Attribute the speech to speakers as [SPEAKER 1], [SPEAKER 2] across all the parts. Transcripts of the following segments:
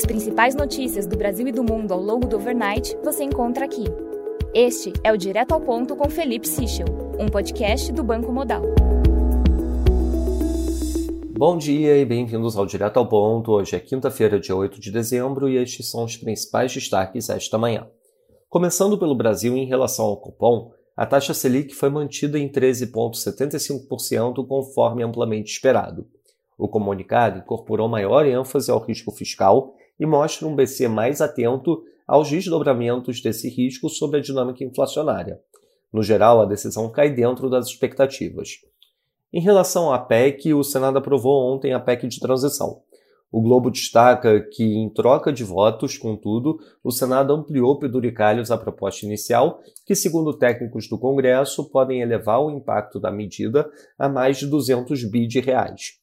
[SPEAKER 1] As principais notícias do Brasil e do mundo ao longo do overnight você encontra aqui. Este é o Direto ao Ponto com Felipe Sichel, um podcast do Banco Modal.
[SPEAKER 2] Bom dia e bem-vindos ao Direto ao Ponto. Hoje é quinta-feira, dia 8 de dezembro, e estes são os principais destaques esta manhã. Começando pelo Brasil, em relação ao cupom, a taxa Selic foi mantida em 13,75% conforme amplamente esperado. O comunicado incorporou maior ênfase ao risco fiscal e mostra um BC mais atento aos desdobramentos desse risco sobre a dinâmica inflacionária. No geral, a decisão cai dentro das expectativas. Em relação à PEC, o Senado aprovou ontem a PEC de transição. O Globo destaca que, em troca de votos, contudo, o Senado ampliou peduricalhos à proposta inicial, que, segundo técnicos do Congresso, podem elevar o impacto da medida a mais de 200 bi de reais.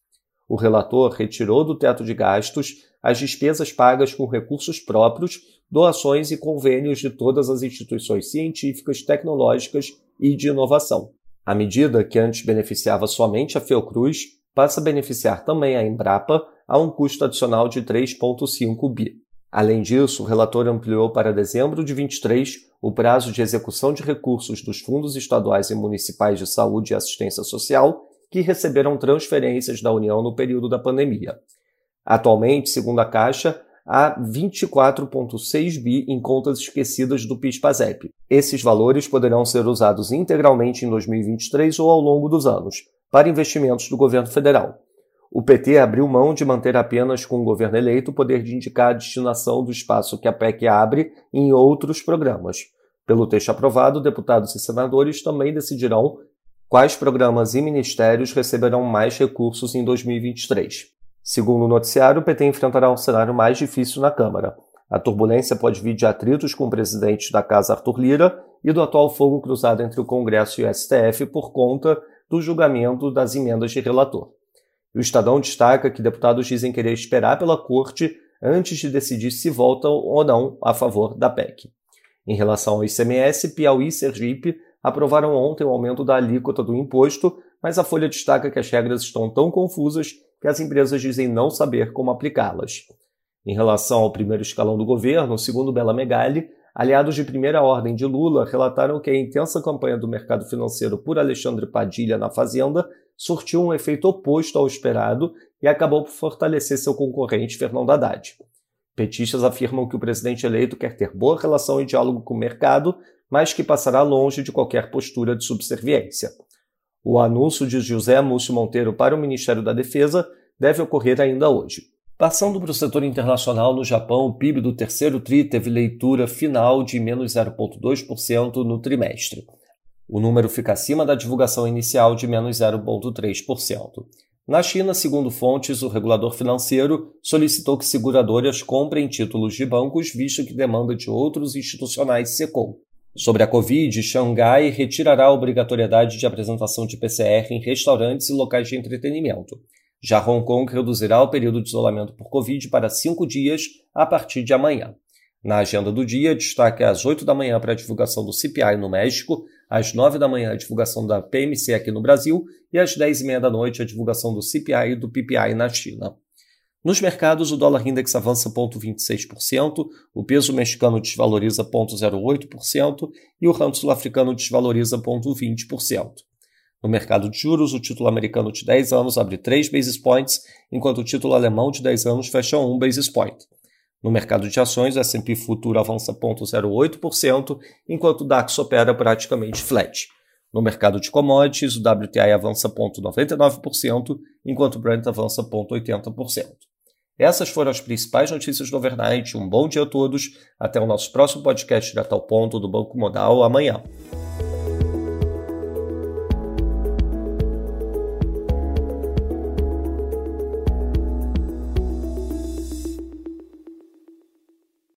[SPEAKER 2] O relator retirou do teto de gastos as despesas pagas com recursos próprios, doações e convênios de todas as instituições científicas, tecnológicas e de inovação. A medida, que antes beneficiava somente a Fiocruz, passa a beneficiar também a Embrapa a um custo adicional de 3,5 bi. Além disso, o relator ampliou para dezembro de 23 o prazo de execução de recursos dos fundos estaduais e municipais de saúde e assistência social que receberam transferências da União no período da pandemia. Atualmente, segundo a Caixa, há 24,6 bi em contas esquecidas do PIS-PASEP. Esses valores poderão ser usados integralmente em 2023 ou ao longo dos anos, para investimentos do governo federal. O PT abriu mão de manter apenas com o governo eleito o poder de indicar a destinação do espaço que a PEC abre em outros programas. Pelo texto aprovado, deputados e senadores também decidirão quais programas e ministérios receberão mais recursos em 2023. Segundo o noticiário, o PT enfrentará um cenário mais difícil na Câmara. A turbulência pode vir de atritos com o presidente da Casa Arthur Lira e do atual fogo cruzado entre o Congresso e o STF por conta do julgamento das emendas de relator. O Estadão destaca que deputados dizem querer esperar pela corte antes de decidir se votam ou não a favor da PEC. Em relação ao ICMS, Piauí e Sergipe aprovaram ontem o aumento da alíquota do imposto, mas a Folha destaca que as regras estão tão confusas que as empresas dizem não saber como aplicá-las. Em relação ao primeiro escalão do governo, segundo Bela Megali, aliados de primeira ordem de Lula relataram que a intensa campanha do mercado financeiro por Alexandre Padilha na Fazenda surtiu um efeito oposto ao esperado e acabou por fortalecer seu concorrente Fernando Haddad. Petistas afirmam que o presidente eleito quer ter boa relação e diálogo com o mercado, mas que passará longe de qualquer postura de subserviência. O anúncio de José Múcio Monteiro para o Ministério da Defesa deve ocorrer ainda hoje. Passando para o setor internacional, no Japão, o PIB do terceiro TRI teve leitura final de menos 0,2% no trimestre. O número fica acima da divulgação inicial de menos 0,3%. Na China, segundo fontes, o regulador financeiro solicitou que seguradoras comprem títulos de bancos, visto que demanda de outros institucionais secou. Sobre a Covid, Xangai retirará a obrigatoriedade de apresentação de PCR em restaurantes e locais de entretenimento. Já Hong Kong reduzirá o período de isolamento por Covid para cinco dias a partir de amanhã. Na agenda do dia, destaque às 8 da manhã para a divulgação do CPI no México, às 9 da manhã a divulgação da PMC aqui no Brasil e às 10 e meia da noite a divulgação do CPI e do PPI na China. Nos mercados, o dólar index avança 0,26%, o peso mexicano desvaloriza 0,08% e o ramo sul-africano desvaloriza 0,20%. No mercado de juros, o título americano de 10 anos abre 3 basis points, enquanto o título alemão de 10 anos fecha 1 basis point. No mercado de ações, o S&P Futuro avança 0,08%, enquanto o DAX opera praticamente flat. No mercado de commodities, o WTI avança 0,99%, enquanto o Brent avança 0,80%. Essas foram as principais notícias do overnight. Um bom dia a todos. Até o nosso próximo podcast direto ao ponto do Banco Modal amanhã.